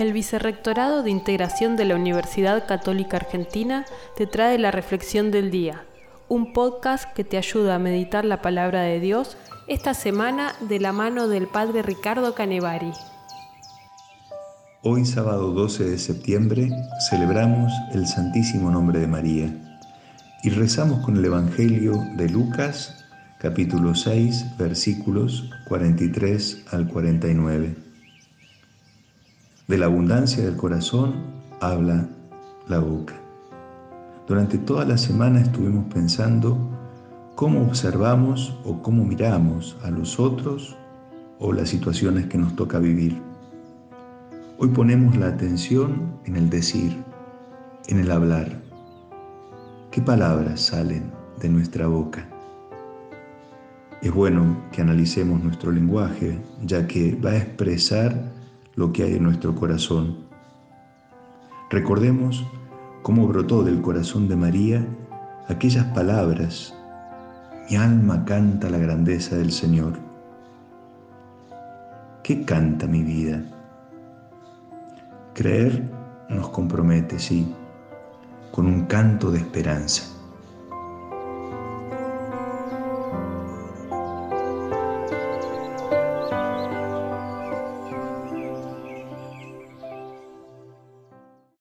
El Vicerrectorado de Integración de la Universidad Católica Argentina te trae la Reflexión del Día, un podcast que te ayuda a meditar la palabra de Dios esta semana de la mano del Padre Ricardo Canevari. Hoy sábado 12 de septiembre celebramos el Santísimo Nombre de María y rezamos con el Evangelio de Lucas capítulo 6 versículos 43 al 49. De la abundancia del corazón habla la boca. Durante toda la semana estuvimos pensando cómo observamos o cómo miramos a los otros o las situaciones que nos toca vivir. Hoy ponemos la atención en el decir, en el hablar. ¿Qué palabras salen de nuestra boca? Es bueno que analicemos nuestro lenguaje, ya que va a expresar lo que hay en nuestro corazón. Recordemos cómo brotó del corazón de María aquellas palabras, mi alma canta la grandeza del Señor. ¿Qué canta mi vida? Creer nos compromete, sí, con un canto de esperanza.